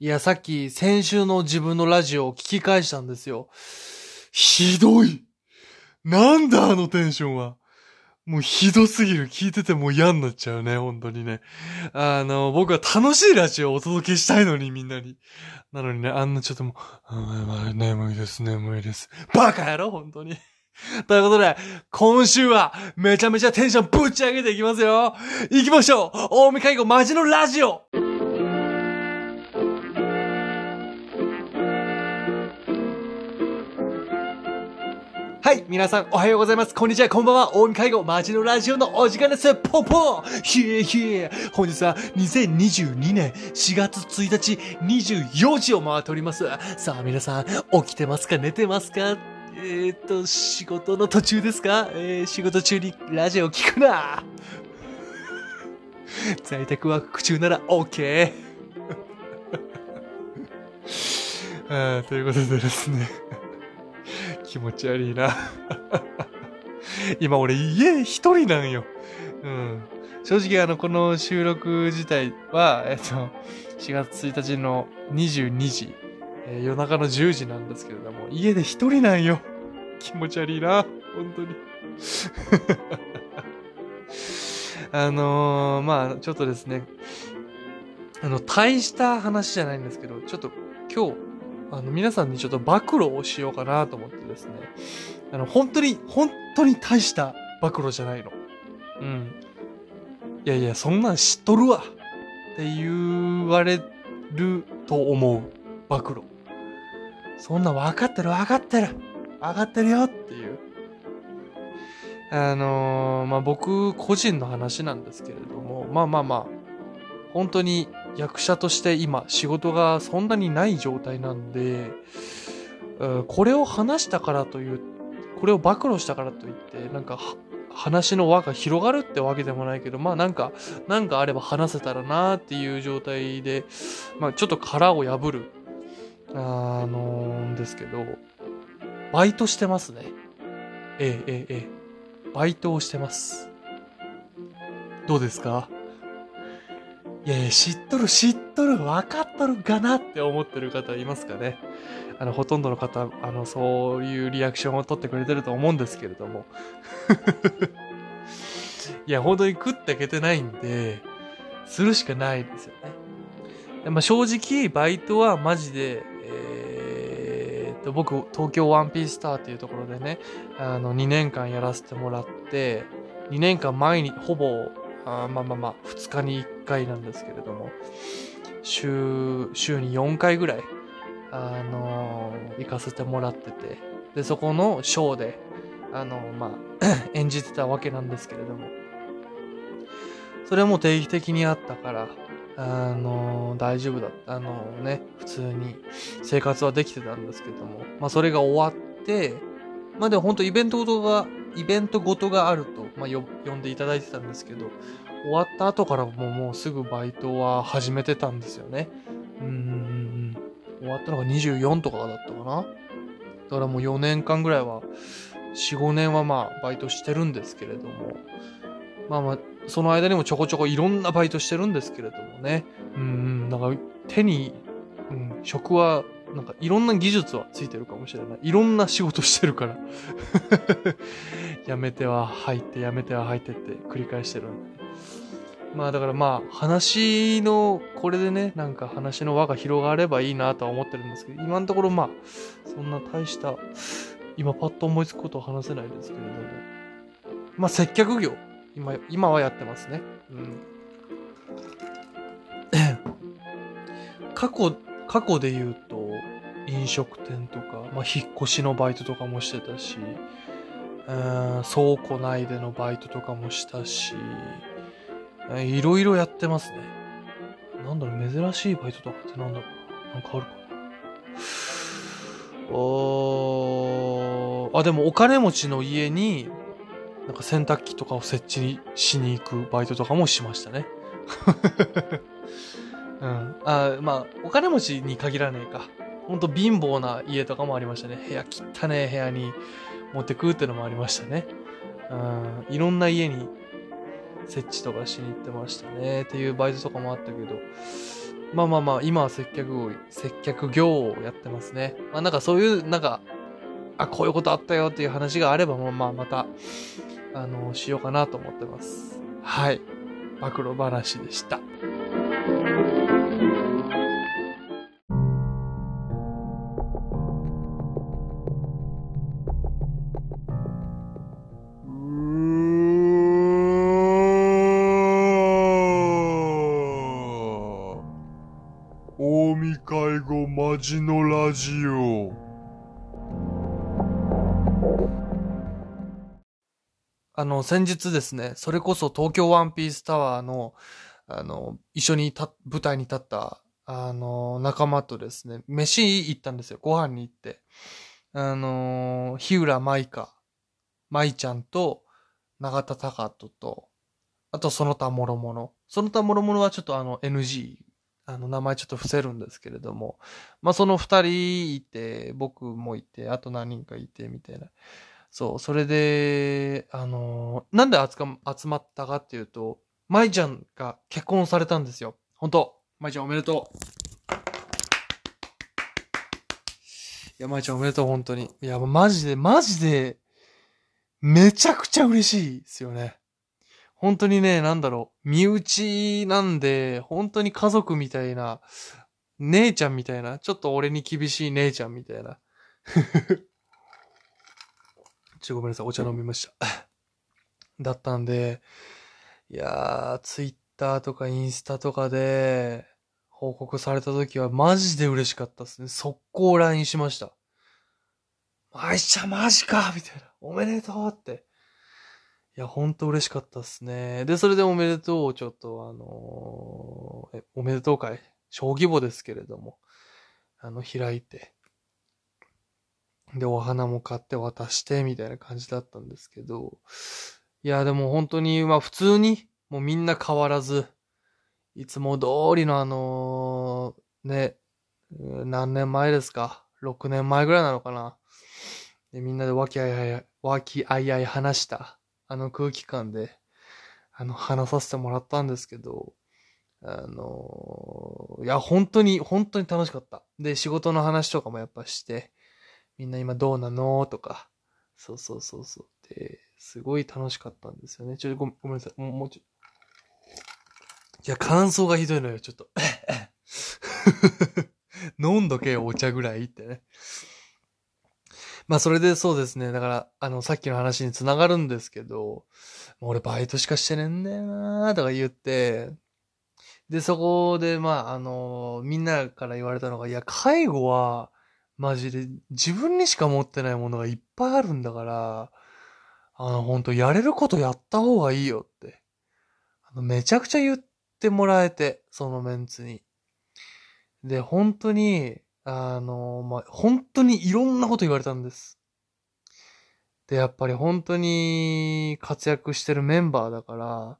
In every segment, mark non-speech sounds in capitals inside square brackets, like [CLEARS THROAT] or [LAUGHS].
いや、さっき先週の自分のラジオを聞き返したんですよ。ひどいなんだあのテンションは。もうひどすぎる。聞いててもう嫌になっちゃうね、本当にね。あの、僕は楽しいラジオをお届けしたいのに、みんなに。なのにね、あんなちょっともう、眠いです、眠いです。バカ野郎、本当に。ということで、今週はめちゃめちゃテンションぶち上げていきますよ行きましょう大見介護マジのラジオはい、皆さんおはようございます。こんにちは、こんばんは。大見介護、マジのラジオのお時間です。ポンポンヒエヒエ本日は2022年4月1日24時を回っております。さあ、皆さん、起きてますか？寝てますか？えー、っと、仕事の途中ですか？えー、仕事中にラジオ聞くな在宅ワーク中なら OK! [LAUGHS] あということでですね気持ち悪いな今俺家一人なんよ。うん。正直あの、この収録自体は、えっと、4月1日の22時、えー、夜中の10時なんですけれども、家で一人なんよ。気持ち悪いな。本当に。[LAUGHS] あのー、まあちょっとですね、あの、大した話じゃないんですけど、ちょっと今日、あの、皆さんにちょっと暴露をしようかなと思ってですね。あの、本当に、本当に大した暴露じゃないの。うん。いやいや、そんなん知っとるわって言われると思う暴露。そんな分かってる分かってる分かってるよっていう。あのー、まあ、僕個人の話なんですけれども、まあまあまあ、本当に役者として今仕事がそんなにない状態なんで、これを話したからという、これを暴露したからといって、なんか話の輪が広がるってわけでもないけど、まあなんか、なんかあれば話せたらなっていう状態で、まあちょっと殻を破る、あの、んですけど、バイトしてますね。ええ、ええ。バイトをしてます。どうですか？いやいや、知っとる、知っとる、分かっとるかなって思ってる方いますかね。あの、ほとんどの方、あの、そういうリアクションを取ってくれてると思うんですけれども。[LAUGHS] いや、本当に食っていけてないんで、するしかないですよね。まあ、正直、バイトはマジで、えー、っと、僕、東京ワンピースターっていうところでね、あの、2年間やらせてもらって、2年間前に、ほぼ、あまあまあまあ、2日に1回なんですけれども、週、週に4回ぐらい、あのー、行かせてもらってて、で、そこのショーで、あのー、まあ [CLEARS THROAT] 演じてたわけなんですけれども、それも定期的にあったから、あのー、大丈夫だった。あのね、普通に生活はできてたんですけども、まあそれが終わって、まあでも本当イベントごとが、イベントごとがあると、まあ呼んでいただいてたんですけど、終わった後からももうすぐバイトは始めてたんですよね。うん。終わったのが24とかだったかな。だからもう4年間ぐらいは、4、5年はまあバイトしてるんですけれども、まあまあ、その間にもちょこちょこいろんなバイトしてるんですけれどもね。うん、なんか手に、うん、職はなんかいろんな技術はついてるかもしれない。いろんな仕事してるから [LAUGHS] やめては入って、やめては入ってって繰り返してるんで。まあだからまあ話の、これでね、なんか話の輪が広がればいいなとは思ってるんですけど、今のところまあ、そんな大した、今パッと思いつくことは話せないですけれども、まあ接客業、今、今はやってますね。うん。[COUGHS] 過去、過去で言うと、飲食店とか、まあ引っ越しのバイトとかもしてたし、倉庫内でのバイトとかもしたし、いろいろやってますね。なんだろう、珍しいバイトとかってなんだろうなんかあるかな。おあ、でもお金持ちの家に、なんか洗濯機とかを設置しに行くバイトとかもしましたね。うん。あまあ、お金持ちに限らねえか。ほんと貧乏な家とかもありましたね。部屋、汚ねえ部屋に持ってくってのもありましたね。うん。いろんな家に設置とかしに行ってましたね。っていうバイトとかもあったけど、まあまあまあ、今は接客を、接客業をやってますね。まあなんかそういう、なんか、あ、こういうことあったよっていう話があれば、まあまた、あの、しようかなと思ってます。はい。暴露話でした。介護マジのラジオあの、先日ですね、それこそ東京ワンピースタワーの、あの、一緒にた、舞台に立った、あの、仲間とですね、飯行ったんですよ。ご飯に行って。あの、日浦舞香、舞ちゃんと、永田隆人と、あとその他諸々。その他諸々はちょっとあの NG、あの名前ちょっと伏せるんですけれども、まあその二人いて、僕もいて、あと何人かいて、みたいな。そう、それで、あのー、なんで集まったかっていうと、舞ちゃんが結婚されたんですよ。本当舞ちゃんおめでとう。いや、舞ちゃんおめでとう、本当に。いや、マジで、マジで、めちゃくちゃ嬉しいですよね。本当にね、なんだろう、身内なんで、本当に家族みたいな、姉ちゃんみたいな、ちょっと俺に厳しい姉ちゃんみたいな。[LAUGHS] ちょ、ごめんなさい、お茶飲みました。[LAUGHS] だったんで、いやー、ツイッターとかインスタとかで、報告された時はマジで嬉しかったですね。速攻 LINE しました。あいちゃんマジかみたいな。おめでとうって。いや、ほんと嬉しかったっすね。で、それでおめでとうちょっと、あのー、え、おめでとう会、小規模ですけれども、あの、開いて、で、お花も買って渡して、みたいな感じだったんですけど、いや、でも本当に、まあ普通に、もうみんな変わらず、いつも通りのあのー、ね、何年前ですか ?6 年前ぐらいなのかなで、みんなで和気あいあい、和気あいあい話した、あの空気感で、あの、話させてもらったんですけど、あのー、いや、本当に、本当に楽しかった。で、仕事の話とかもやっぱして、みんな今どうなの？とか、そうそうそうそう。で、すごい楽しかったんですよね。ちょごごめんなさい。もう、もうちょ、いや、感想がひどいのよ、ちょっと。[COUGHS] 飲んどけよ、お茶ぐらいってね。まあ、それでそうですね。だから、あの、さっきの話につながるんですけど、俺バイトしかしてねえんだよなーとか言って、で、そこで、まあ、あの、みんなから言われたのが、いや、介護は、マジで、自分にしか持ってないものがいっぱいあるんだから、あの、本当やれることやった方がいいよって。あの、めちゃくちゃ言ってもらえて、そのメンツに。で、本当に、あの、まあ、本当にいろんなこと言われたんです。で、やっぱり本当に活躍してるメンバーだから、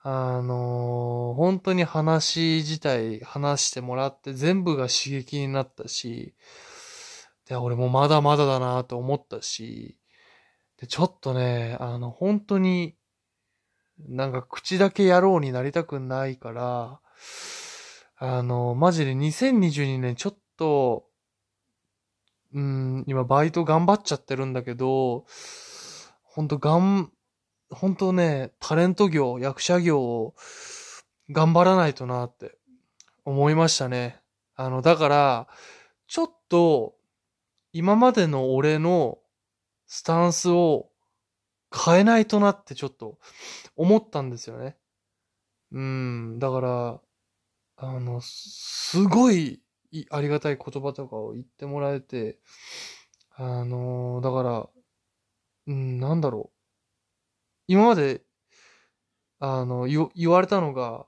あの、本当に話自体話してもらって全部が刺激になったし、で、俺もまだまだだなと思ったし、で、ちょっとね、あの、本当に、なんか口だけ野郎になりたくないから、あの、マジで2022年ちょっと、うん、今バイト頑張っちゃってるんだけど、ほんとがん、ほんとね、タレント業、役者業を頑張らないとなって思いましたね。あの、だから、ちょっと、今までの俺のスタンスを変えないとなってちょっと思ったんですよね。うん、だから、あの、すごいありがたい言葉とかを言ってもらえて、あのー、だから、うん、なんだろう。今まで、あの、言、言われたのが、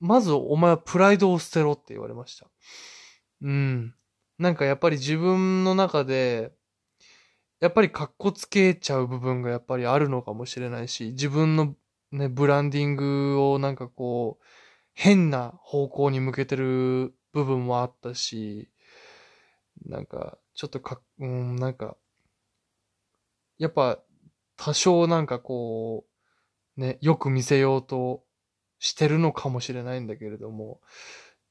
まずお前はプライドを捨てろって言われました。うん。なんかやっぱり自分の中で、やっぱり格好つけちゃう部分がやっぱりあるのかもしれないし、自分のね、ブランディングをなんかこう、変な方向に向けてる部分もあったし、なんか、ちょっとか、うん、なんか、やっぱ、多少なんかこう、ね、よく見せようとしてるのかもしれないんだけれども、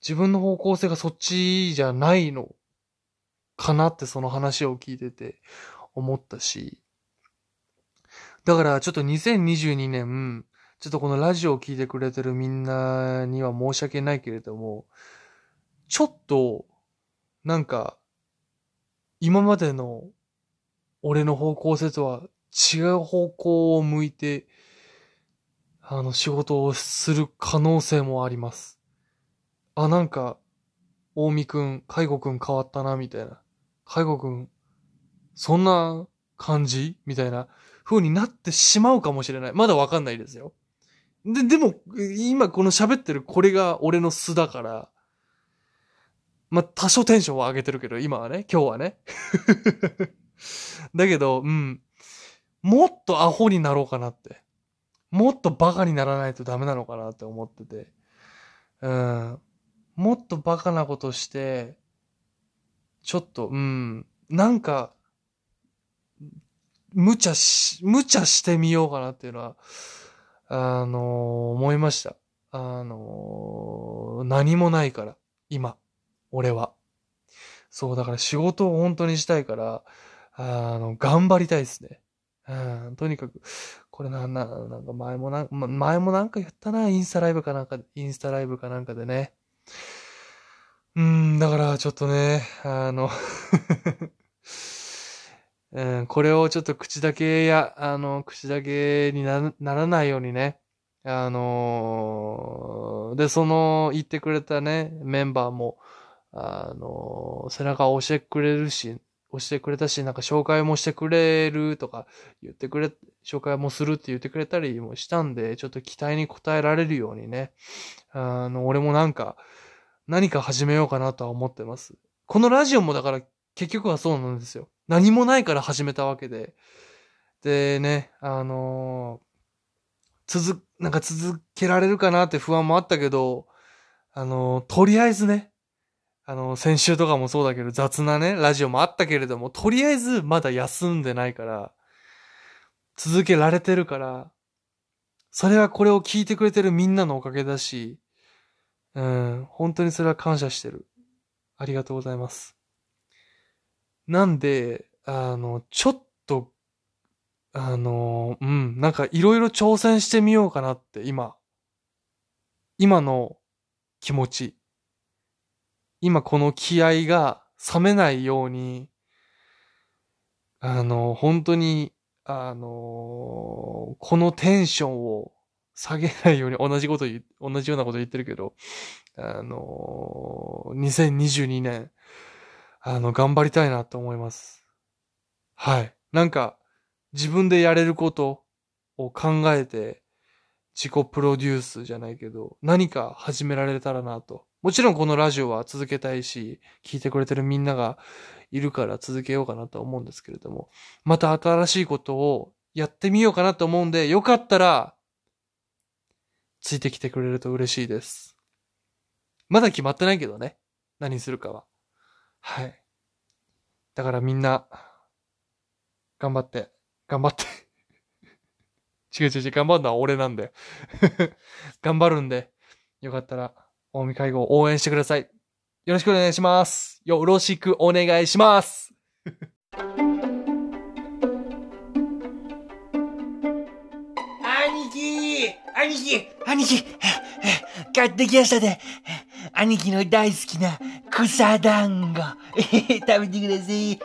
自分の方向性がそっちじゃないのかなってその話を聞いてて思ったし、だからちょっと2022年、ちょっとこのラジオを聞いてくれてるみんなには申し訳ないけれども、ちょっと、なんか、今までの俺の方向性とは違う方向を向いて、あの、仕事をする可能性もあります。あ、なんか、大見くん、介護くん変わったな、みたいな。介護くん、そんな感じ？みたいな風になってしまうかもしれない。まだわかんないですよ。で、でも、今この喋ってるこれが俺の素だから、まあ、多少テンションは上げてるけど、今はね、今日はね。[LAUGHS] だけど、うん。もっとアホになろうかなって。もっとバカにならないとダメなのかなって思ってて。うん。もっとバカなことして、ちょっと、うん。なんか、無茶し、無茶してみようかなっていうのは、あのー、思いました。あのー、何もないから、今。俺は。そう、だから仕事を本当にしたいから、あの、頑張りたいですね。うん、とにかく、これなん、な、なんか前もなん、前もなんか言ったな、インスタライブかなんか、インスタライブかなんかでね。うん、だからちょっとね、あの [LAUGHS] うん、これをちょっと口だけや、あの、口だけになならないようにね、あのー、で、その言ってくれたね、メンバーも、あの、背中を押してくれるし、押してくれたし、なんか紹介もしてくれるとか言ってくれ、紹介もするって言ってくれたりもしたんで、ちょっと期待に応えられるようにね、あの、俺もなんか、何か始めようかなとは思ってます。このラジオもだから結局はそうなんですよ。何もないから始めたわけで。でね、あのー、続、なんか続けられるかなって不安もあったけど、あのー、とりあえずね、あの、先週とかもそうだけど雑なね、ラジオもあったけれども、とりあえずまだ休んでないから、続けられてるから、それはこれを聞いてくれてるみんなのおかげだし、うん、本当にそれは感謝してる。ありがとうございます。なんで、あの、ちょっと、あの、うん、なんかいろいろ挑戦してみようかなって今、今の気持ち。今この気合が冷めないように、あの、本当に、あの、このテンションを下げないように同じこと言、同じようなこと言ってるけど、あの、2022年、あの、頑張りたいなと思います。はい。なんか、自分でやれることを考えて、自己プロデュースじゃないけど、何か始められたらなともちろんこのラジオは続けたいし、聞いてくれてるみんながいるから続けようかなと思うんですけれども、また新しいことをやってみようかなと思うんで、よかったら、ついてきてくれると嬉しいです。まだ決まってないけどね。何するかは。はい。だからみんな、頑張って、頑張って。違う違う違う、頑張るのは俺なんで。[LAUGHS] 頑張るんで、よかったら、大見介護応援してください。よろしくお願いします。よろしくお願いします。兄貴兄貴兄貴買ってきましたで。兄貴の大好きな草団子。[LAUGHS] 食べてください。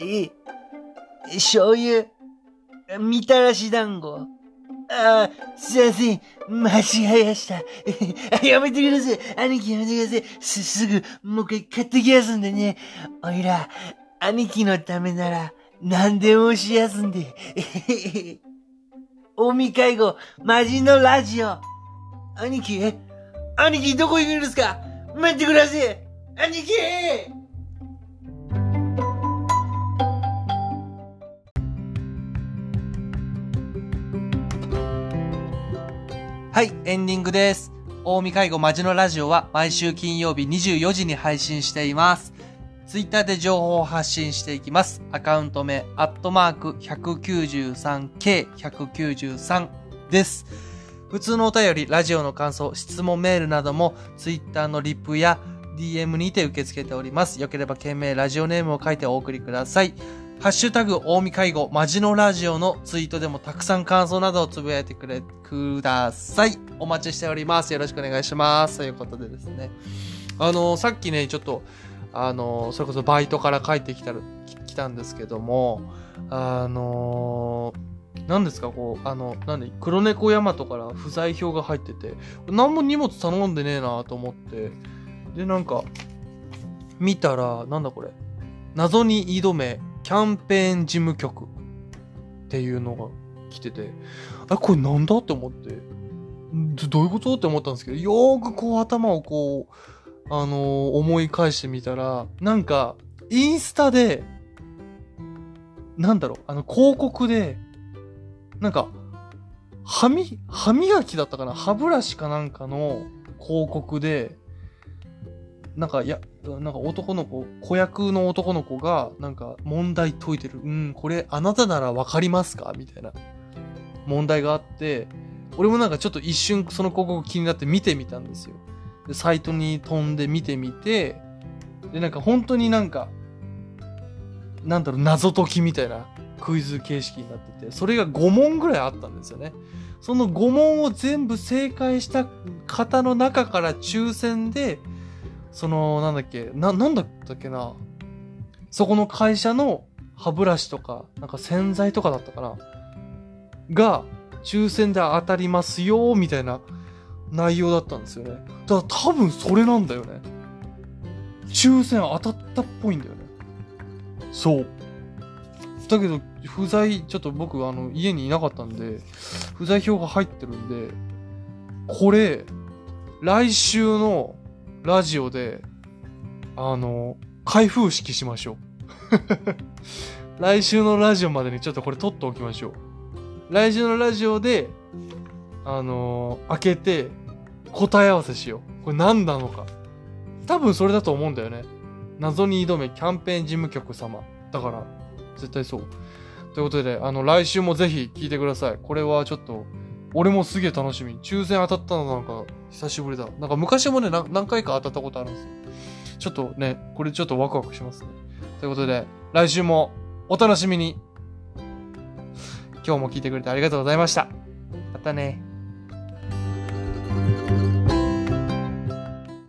え、醤油、みたらし団子。ああ、すいません。間違えました。[LAUGHS] やめてください。兄貴やめてください。す、すぐ、もう一回買ってきやすんでね。おいら、兄貴のためなら、何でもしやすんで。[LAUGHS] 大見介護、マジのラジオ。兄貴兄貴どこ行くんですか？待ってください兄貴はい、エンディングです。大見介護マジのラジオは毎週金曜日24時に配信しています。ツイッターで情報を発信していきます。アカウント名、アットマーク 193K193 です。普通のお便り、ラジオの感想、質問メールなども、ツイッターのリップや DM にて受け付けております。よければ懸命ラジオネームを書いてお送りください。ハッシュタグ、大見介護、マジのラジオのツイートでもたくさん感想などをつぶやいてくれ、ください。お待ちしております。よろしくお願いします。ということでですね。あのさっきね、ちょっと、あのそれこそバイトから帰ってきたら、来たんですけども、あの何ですか、こう、あの、なんで、黒猫ヤマトから不在票が入ってて、何も荷物頼んでねえなと思って、で、なんか、見たら、なんだこれ、謎に挑め、キャンペーン事務局っていうのが来てて、あれ、これなんだって思って、どういうことって思ったんですけど、よーくこう頭をこう、あのー思い返してみたら、なんか、インスタで、なんだろう、あの、広告で、なんか、歯み、歯磨きだったかな？歯ブラシかなんかの広告で、なんか、いや、なんか男の子、子役の男の子が、なんか問題解いてる。うん、これあなたならわかりますか？みたいな問題があって、俺もなんかちょっと一瞬その広告気になって見てみたんですよ。で、サイトに飛んで見てみて、で、なんか本当になんか、なんだろう、謎解きみたいなクイズ形式になってて、それが5問ぐらいあったんですよね。その5問を全部正解した方の中から抽選で、その、なんだっけ、な、なんだったっけな。そこの会社の歯ブラシとか、なんか洗剤とかだったかな。が、抽選で当たりますよ、みたいな内容だったんですよね。だから多分それなんだよね。抽選当たったっぽいんだよね。そう。だけど、不在、ちょっと僕、あの、家にいなかったんで、不在票が入ってるんで、これ、来週のラジオで、あの、開封式しましょう。[LAUGHS] 来週のラジオまでにちょっとこれ取っておきましょう。来週のラジオで、あの開けて、答え合わせしよう。これ何なのか。多分それだと思うんだよね。謎に挑めキャンペーン事務局様。だから、絶対そう。ということで、あの、来週もぜひ聞いてください。これはちょっと、俺もすげえ楽しみ。抽選当たったのなんか、久しぶりだ。なんか昔もね、何回か当たったことあるんですよ。ちょっとね、これちょっとワクワクしますね。ということで、来週もお楽しみに。今日も聞いてくれてありがとうございました。またね。